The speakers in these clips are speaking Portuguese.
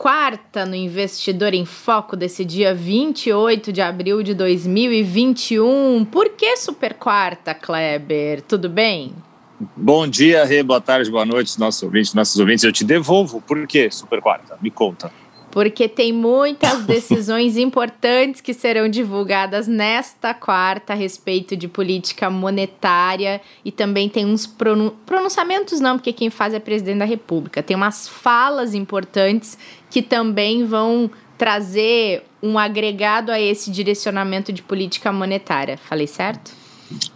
Quarta no Investidor em Foco desse dia 28 de abril de 2021. Por que super quarta, Kleber? Tudo bem? Bom dia, Rê, boa tarde, boa noite, nossos ouvintes, nossos ouvintes. Eu te devolvo. Por que super quarta? Me conta porque tem muitas decisões importantes que serão divulgadas nesta quarta a respeito de política monetária e também tem uns pronun pronunciamentos não, porque quem faz é presidente da República. Tem umas falas importantes que também vão trazer um agregado a esse direcionamento de política monetária. Falei certo?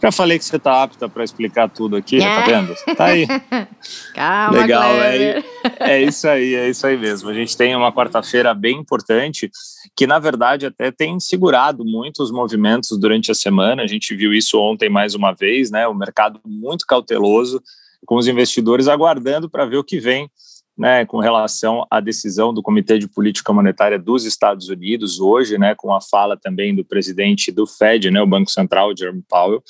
Já falei que você está apta para explicar tudo aqui, tá é. tá vendo? Tá aí. Calma, Legal, é, é, isso aí, é isso aí mesmo. A gente tem uma quarta-feira bem importante, que na verdade até tem segurado muitos movimentos durante a semana. A gente viu isso ontem mais uma vez, né? O mercado muito cauteloso, com os investidores aguardando para ver o que vem né, com relação à decisão do Comitê de Política Monetária dos Estados Unidos hoje, né, com a fala também do presidente do Fed, né, o Banco Central, Jerome Powell,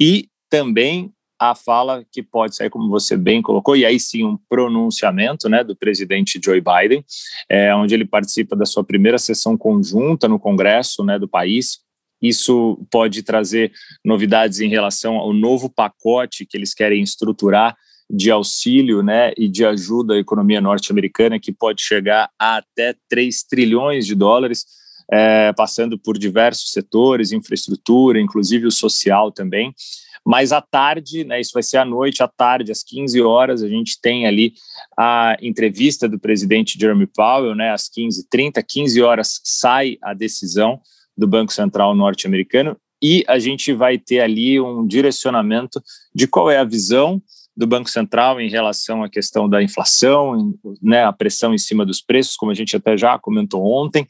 e também a fala que pode sair, como você bem colocou, e aí sim um pronunciamento né, do presidente Joe Biden, é, onde ele participa da sua primeira sessão conjunta no Congresso né, do país. Isso pode trazer novidades em relação ao novo pacote que eles querem estruturar de auxílio né, e de ajuda à economia norte-americana, que pode chegar a até 3 trilhões de dólares, é, passando por diversos setores, infraestrutura, inclusive o social também. Mas à tarde, né, isso vai ser à noite, à tarde, às 15 horas, a gente tem ali a entrevista do presidente Jeremy Powell, né, às 15h30, 15 horas sai a decisão do Banco Central norte-americano e a gente vai ter ali um direcionamento de qual é a visão do Banco Central em relação à questão da inflação, né, a pressão em cima dos preços, como a gente até já comentou ontem,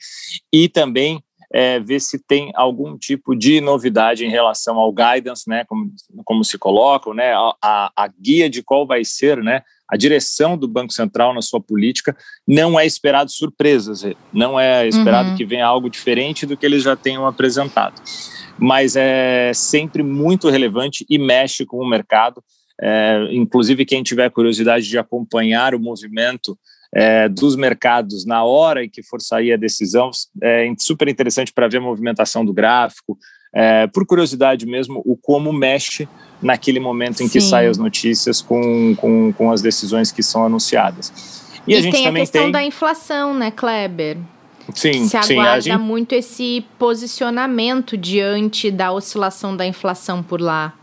e também é, ver se tem algum tipo de novidade em relação ao guidance, né, como, como se colocam, né, a, a guia de qual vai ser, né, a direção do Banco Central na sua política, não é esperado surpresas, não é esperado uhum. que venha algo diferente do que eles já tenham apresentado. Mas é sempre muito relevante e mexe com o mercado, é, inclusive, quem tiver curiosidade de acompanhar o movimento é, dos mercados na hora em que for sair a decisão, é super interessante para ver a movimentação do gráfico, é, por curiosidade mesmo, o como mexe naquele momento em Sim. que saem as notícias com, com, com as decisões que são anunciadas. E, e a gente tem também a questão tem... da inflação, né, Kleber? Sim, se aguarda sim, gente... muito esse posicionamento diante da oscilação da inflação por lá.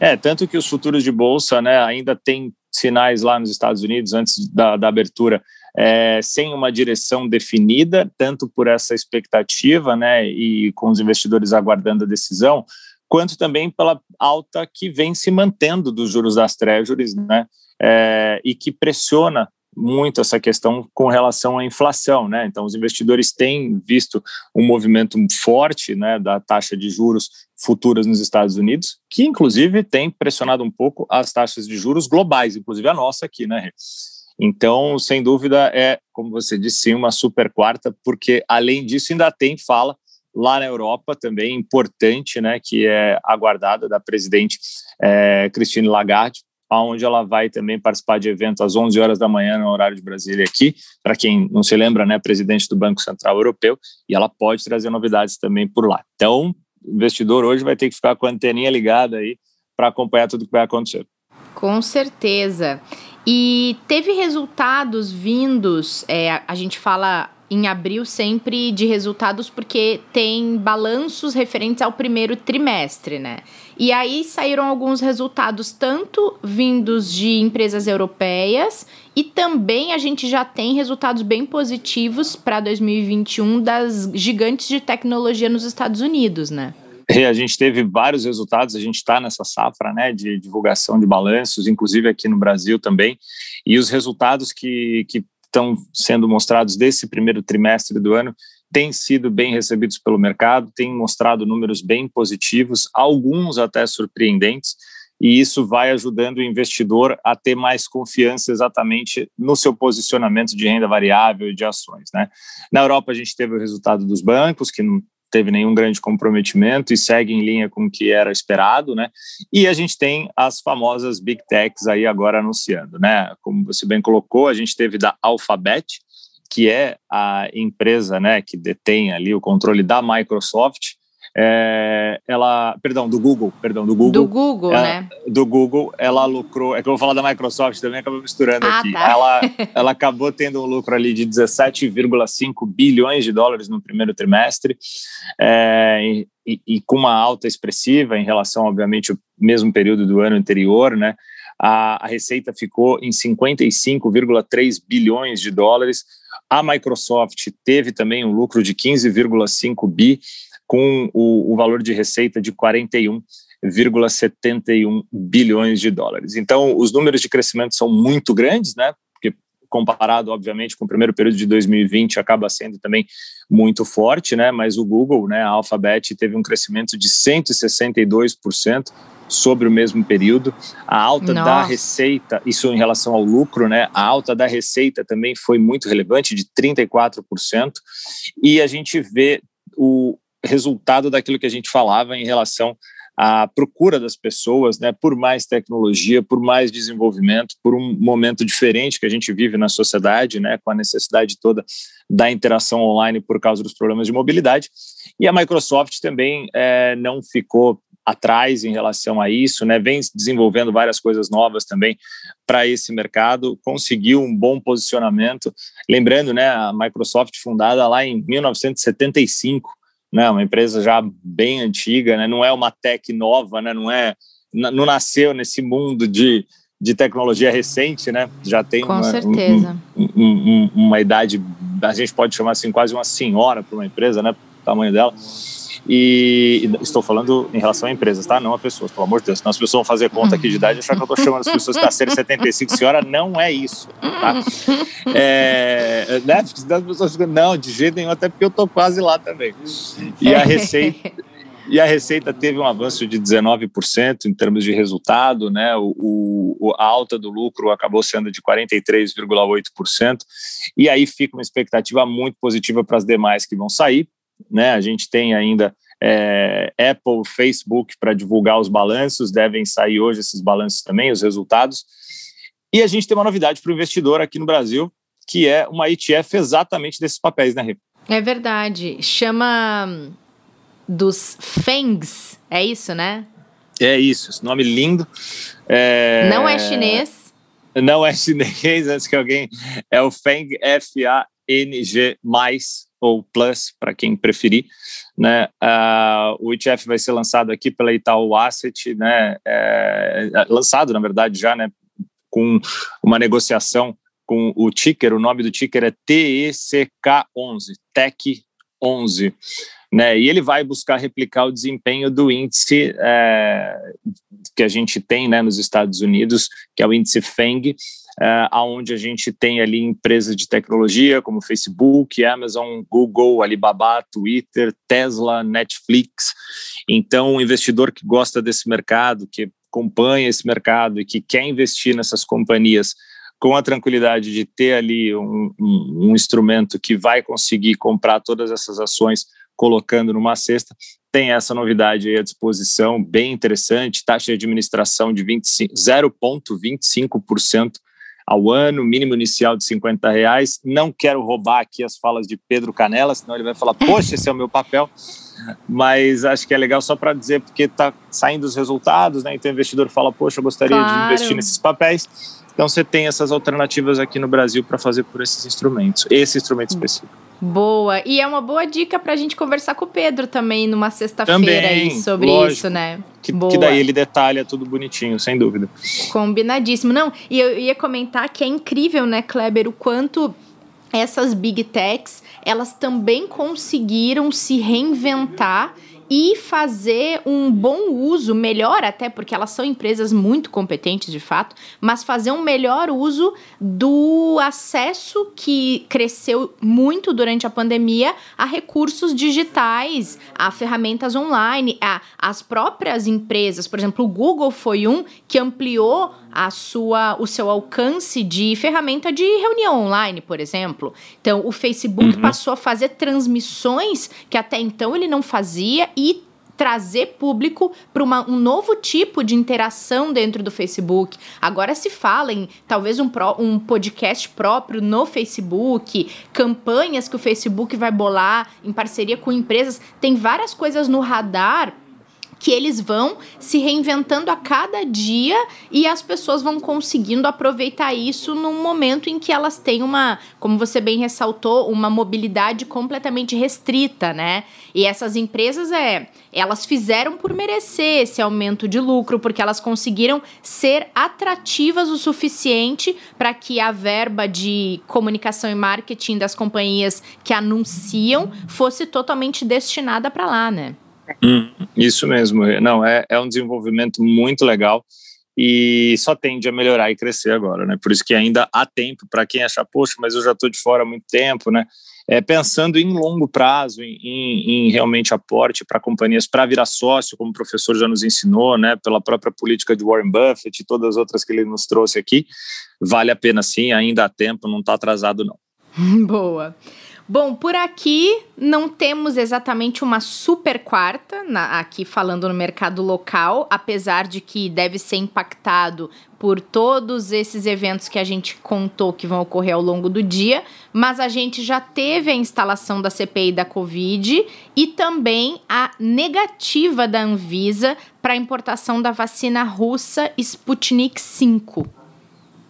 É, tanto que os futuros de bolsa né, ainda tem sinais lá nos Estados Unidos antes da, da abertura é, sem uma direção definida, tanto por essa expectativa né, e com os investidores aguardando a decisão, quanto também pela alta que vem se mantendo dos juros das treasuries né, é, e que pressiona muito essa questão com relação à inflação, né? Então, os investidores têm visto um movimento forte, né, da taxa de juros futuras nos Estados Unidos, que inclusive tem pressionado um pouco as taxas de juros globais, inclusive a nossa aqui, né? Então, sem dúvida, é, como você disse, uma super quarta, porque além disso ainda tem fala lá na Europa também importante, né, que é aguardada da presidente é, Christine Lagarde, onde ela vai também participar de evento às 11 horas da manhã no horário de Brasília aqui, para quem não se lembra, né, presidente do Banco Central Europeu, e ela pode trazer novidades também por lá. Então, o investidor hoje vai ter que ficar com a anteninha ligada aí para acompanhar tudo que vai acontecer. Com certeza. E teve resultados vindos, é, a gente fala em abril sempre de resultados porque tem balanços referentes ao primeiro trimestre, né? E aí saíram alguns resultados tanto vindos de empresas europeias e também a gente já tem resultados bem positivos para 2021 das gigantes de tecnologia nos Estados Unidos, né? A gente teve vários resultados, a gente está nessa safra né, de divulgação de balanços, inclusive aqui no Brasil também, e os resultados que, que estão sendo mostrados desse primeiro trimestre do ano têm sido bem recebidos pelo mercado, têm mostrado números bem positivos, alguns até surpreendentes, e isso vai ajudando o investidor a ter mais confiança exatamente no seu posicionamento de renda variável e de ações. Né? Na Europa, a gente teve o resultado dos bancos, que teve nenhum grande comprometimento e segue em linha com o que era esperado, né? E a gente tem as famosas big techs aí agora anunciando, né? Como você bem colocou, a gente teve da Alphabet, que é a empresa, né, que detém ali o controle da Microsoft, é, ela, perdão, do Google, perdão, do Google. Do Google, ela, né? Do Google, ela lucrou, é que eu vou falar da Microsoft também, acabou misturando ah, aqui. Tá. Ela, ela acabou tendo um lucro ali de 17,5 bilhões de dólares no primeiro trimestre, é, e, e, e, com uma alta expressiva em relação, obviamente, ao mesmo período do ano anterior, né? A, a receita ficou em 55,3 bilhões de dólares. A Microsoft teve também um lucro de 15,5 bi, com o, o valor de receita de 41,71 bilhões de dólares. Então, os números de crescimento são muito grandes, né? Porque comparado, obviamente, com o primeiro período de 2020, acaba sendo também muito forte, né? Mas o Google, né, a Alphabet, teve um crescimento de 162% sobre o mesmo período. A alta Nossa. da receita, isso em relação ao lucro, né? A alta da receita também foi muito relevante, de 34%. E a gente vê o, resultado daquilo que a gente falava em relação à procura das pessoas, né, por mais tecnologia, por mais desenvolvimento, por um momento diferente que a gente vive na sociedade, né, com a necessidade toda da interação online por causa dos problemas de mobilidade. E a Microsoft também é, não ficou atrás em relação a isso, né? Vem desenvolvendo várias coisas novas também para esse mercado, conseguiu um bom posicionamento. Lembrando, né, a Microsoft fundada lá em 1975, né, uma empresa já bem antiga, né, não é uma tech nova, né, não é, não nasceu nesse mundo de, de tecnologia recente, né, já tem Com uma, certeza. Um, um, um, uma idade, a gente pode chamar assim, quase uma senhora para uma empresa, né, o tamanho dela. E estou falando em relação a empresas, tá? Não a pessoas, pelo amor de Deus. Senão as pessoas vão fazer conta aqui de idade e achar que eu estou chamando as pessoas para serem 75. Senhora, não é isso, tá? É, né? As pessoas ficam, não, de jeito nenhum, até porque eu estou quase lá também. E a receita. E a receita teve um avanço de 19% em termos de resultado, né? O, o, a alta do lucro acabou sendo de 43,8%. E aí fica uma expectativa muito positiva para as demais que vão sair, né? A gente tem ainda é, Apple, Facebook para divulgar os balanços, devem sair hoje esses balanços também, os resultados. E a gente tem uma novidade para o investidor aqui no Brasil, que é uma ETF exatamente desses papéis, né, Rê? É verdade. Chama dos FENGs, é isso, né? É isso, esse nome lindo. É... Não é chinês. Não é chinês, antes que alguém. É o FENG, F-A-N-G, ou Plus, para quem preferir. Né? Uh, o ETF vai ser lançado aqui pela Itaú Asset, né? É, lançado, na verdade, já, né? com uma negociação com o ticker, o nome do ticker é TECK11, TEC 11, né? E ele vai buscar replicar o desempenho do índice é, que a gente tem, né, nos Estados Unidos, que é o índice FENG, é, aonde a gente tem ali empresas de tecnologia como Facebook, Amazon, Google, Alibaba, Twitter, Tesla, Netflix. Então, o investidor que gosta desse mercado, que acompanha esse mercado e que quer investir nessas companhias com a tranquilidade de ter ali um, um, um instrumento que vai conseguir comprar todas essas ações colocando numa cesta, tem essa novidade aí à disposição, bem interessante, taxa de administração de 0,25% ao ano, mínimo inicial de 50 reais. Não quero roubar aqui as falas de Pedro Canela, senão ele vai falar, poxa, esse é o meu papel. Mas acho que é legal só para dizer, porque está saindo os resultados, né? Então o investidor fala, poxa, eu gostaria claro. de investir nesses papéis. Então você tem essas alternativas aqui no Brasil para fazer por esses instrumentos, esse instrumento específico. Boa. E é uma boa dica para a gente conversar com o Pedro também numa sexta-feira aí sobre lógico. isso, né? Que, que, daí ele detalha tudo bonitinho, sem dúvida. Combinadíssimo. Não, e eu ia comentar que é incrível, né, Kleber, o quanto essas big techs, elas também conseguiram se reinventar e fazer um bom uso, melhor até, porque elas são empresas muito competentes de fato, mas fazer um melhor uso do acesso que cresceu muito durante a pandemia a recursos digitais, a ferramentas online, a, as próprias empresas. Por exemplo, o Google foi um que ampliou a sua, o seu alcance de ferramenta de reunião online, por exemplo. Então, o Facebook uhum. passou a fazer transmissões que até então ele não fazia e trazer público para um novo tipo de interação dentro do Facebook. Agora se fala em talvez um, pro, um podcast próprio no Facebook, campanhas que o Facebook vai bolar em parceria com empresas. Tem várias coisas no radar que eles vão se reinventando a cada dia e as pessoas vão conseguindo aproveitar isso num momento em que elas têm uma, como você bem ressaltou, uma mobilidade completamente restrita, né? E essas empresas é, elas fizeram por merecer esse aumento de lucro, porque elas conseguiram ser atrativas o suficiente para que a verba de comunicação e marketing das companhias que anunciam fosse totalmente destinada para lá, né? Hum, isso mesmo. Não, é, é um desenvolvimento muito legal e só tende a melhorar e crescer agora, né? Por isso que ainda há tempo para quem achar, poxa, mas eu já estou de fora há muito tempo, né? É, pensando em longo prazo, em, em, em realmente aporte para companhias para virar sócio, como o professor já nos ensinou, né? Pela própria política de Warren Buffett e todas as outras que ele nos trouxe aqui, vale a pena sim, ainda há tempo, não está atrasado não. Boa. Bom, por aqui não temos exatamente uma super quarta, na, aqui falando no mercado local, apesar de que deve ser impactado por todos esses eventos que a gente contou que vão ocorrer ao longo do dia, mas a gente já teve a instalação da CPI da Covid e também a negativa da Anvisa para a importação da vacina russa Sputnik V.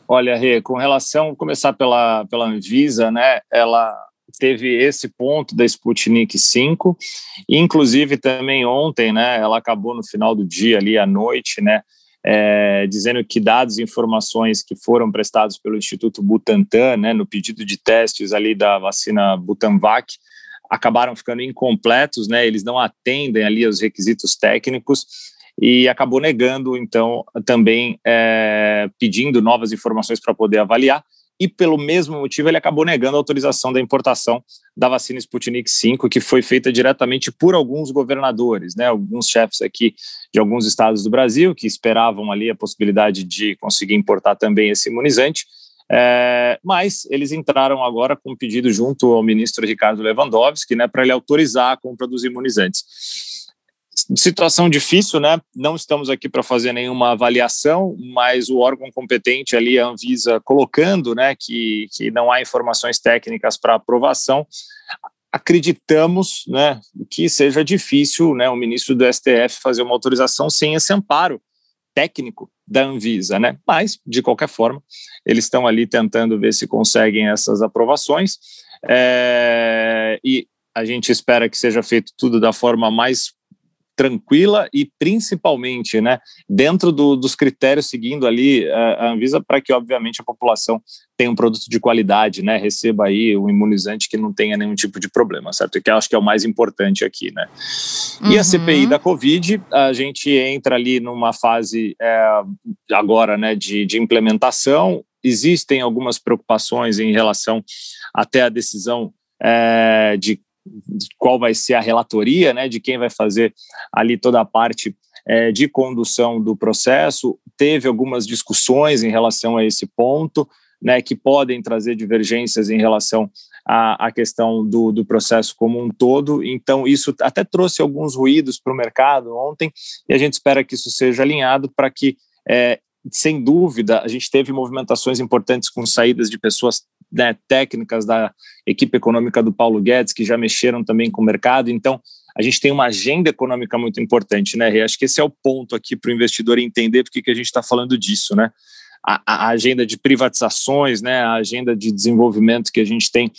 Olha, Rê, com relação, começar pela, pela Anvisa, né? Ela teve esse ponto da Sputnik 5, inclusive também ontem, né, ela acabou no final do dia ali à noite, né, é, dizendo que dados e informações que foram prestados pelo Instituto Butantan, né, no pedido de testes ali da vacina Butanvac, acabaram ficando incompletos, né, eles não atendem ali aos requisitos técnicos e acabou negando, então, também é, pedindo novas informações para poder avaliar e pelo mesmo motivo ele acabou negando a autorização da importação da vacina Sputnik V, que foi feita diretamente por alguns governadores, né, alguns chefes aqui de alguns estados do Brasil que esperavam ali a possibilidade de conseguir importar também esse imunizante, é, mas eles entraram agora com um pedido junto ao ministro Ricardo Lewandowski, né, para ele autorizar a compra dos imunizantes situação difícil, né? Não estamos aqui para fazer nenhuma avaliação, mas o órgão competente ali, a Anvisa, colocando, né, que, que não há informações técnicas para aprovação, acreditamos, né, que seja difícil, né, o ministro do STF fazer uma autorização sem esse amparo técnico da Anvisa, né? Mas de qualquer forma, eles estão ali tentando ver se conseguem essas aprovações é, e a gente espera que seja feito tudo da forma mais tranquila e principalmente, né, dentro do, dos critérios seguindo ali a, Anvisa para que obviamente a população tenha um produto de qualidade, né, receba aí um imunizante que não tenha nenhum tipo de problema, certo? Que eu acho que é o mais importante aqui, né? Uhum. E a CPI uhum. da Covid, a gente entra ali numa fase é, agora, né, de, de implementação. Existem algumas preocupações em relação até a decisão é, de qual vai ser a relatoria, né, de quem vai fazer ali toda a parte é, de condução do processo. Teve algumas discussões em relação a esse ponto, né, que podem trazer divergências em relação à, questão do, do processo como um todo. Então, isso até trouxe alguns ruídos para o mercado ontem, e a gente espera que isso seja alinhado para que é, sem dúvida, a gente teve movimentações importantes com saídas de pessoas né, técnicas da equipe econômica do Paulo Guedes, que já mexeram também com o mercado. Então, a gente tem uma agenda econômica muito importante, né, Rê? Acho que esse é o ponto aqui para o investidor entender porque que a gente está falando disso, né? A, a, agenda de privatizações, né, a agenda de desenvolvimento que a gente tem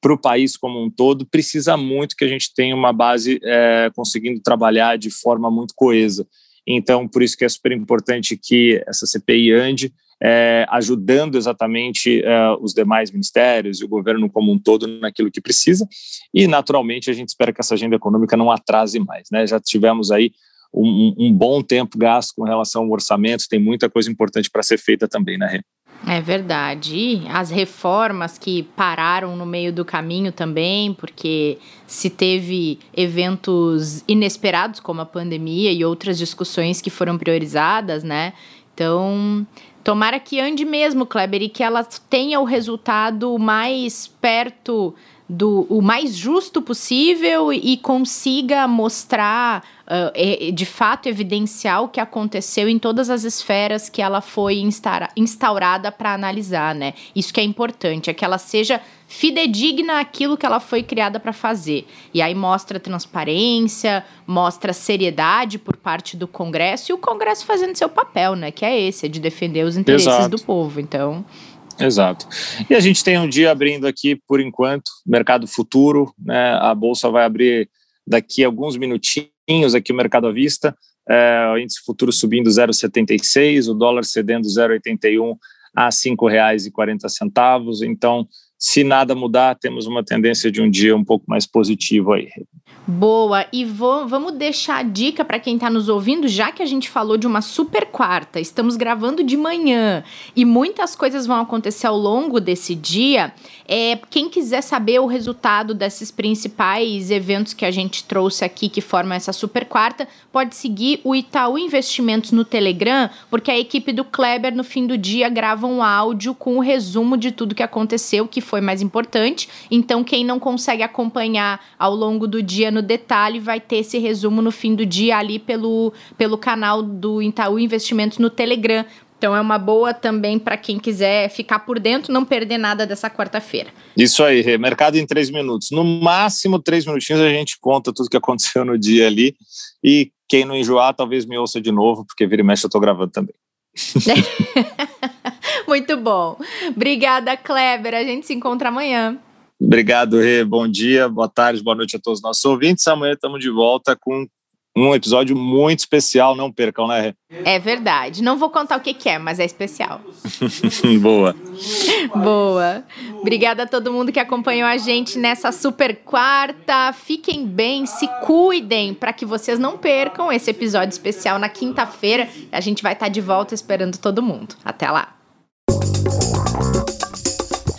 para o país como um todo, precisa muito que a gente tenha uma base é, conseguindo trabalhar de forma muito coesa. Então, por isso que é super importante que essa CPI ande, é, ajudando exatamente é, os demais ministérios e o governo como um todo naquilo que precisa. E, naturalmente, a gente espera que essa agenda econômica não atrase mais. Né? Já tivemos aí um, um bom tempo gasto com relação ao orçamento, tem muita coisa importante para ser feita também, né, Rê? É verdade. E as reformas que pararam no meio do caminho também, porque se teve eventos inesperados, como a pandemia e outras discussões que foram priorizadas, né? Então, tomara que ande mesmo, Kleber, e que ela tenha o resultado mais perto do o mais justo possível e consiga mostrar, uh, de fato, evidenciar o que aconteceu em todas as esferas que ela foi instaurada para analisar, né? Isso que é importante, é que ela seja fidedigna àquilo que ela foi criada para fazer. E aí mostra transparência, mostra seriedade por parte do Congresso e o Congresso fazendo seu papel, né? Que é esse, é de defender os interesses Exato. do povo. Então, Exato. E a gente tem um dia abrindo aqui, por enquanto, mercado futuro, né? A bolsa vai abrir daqui a alguns minutinhos aqui o mercado à vista. É, o índice futuro subindo 0,76, o dólar cedendo 0,81 a R$ 5,40. Então, se nada mudar, temos uma tendência de um dia um pouco mais positivo aí. Boa, e vou, vamos deixar a dica para quem está nos ouvindo, já que a gente falou de uma super quarta, estamos gravando de manhã e muitas coisas vão acontecer ao longo desse dia. É, quem quiser saber o resultado desses principais eventos que a gente trouxe aqui, que formam essa super quarta, pode seguir o Itaú Investimentos no Telegram, porque a equipe do Kleber no fim do dia grava um áudio com o resumo de tudo que aconteceu, que foi mais importante. Então, quem não consegue acompanhar ao longo do dia no detalhe, vai ter esse resumo no fim do dia ali pelo, pelo canal do Itaú Investimentos no Telegram. Então é uma boa também para quem quiser ficar por dentro, não perder nada dessa quarta-feira. Isso aí, Rê. Mercado em três minutos. No máximo três minutinhos a gente conta tudo que aconteceu no dia ali. E quem não enjoar, talvez me ouça de novo, porque vira e mexe eu estou gravando também. Muito bom. Obrigada, Kleber. A gente se encontra amanhã. Obrigado, Rê. Bom dia, boa tarde, boa noite a todos os nossos ouvintes. Amanhã estamos de volta com um episódio muito especial. Não percam, né, Rê? É verdade. Não vou contar o que, que é, mas é especial. Boa. Boa. Obrigada a todo mundo que acompanhou a gente nessa super quarta. Fiquem bem, se cuidem para que vocês não percam esse episódio especial na quinta-feira. A gente vai estar de volta esperando todo mundo. Até lá.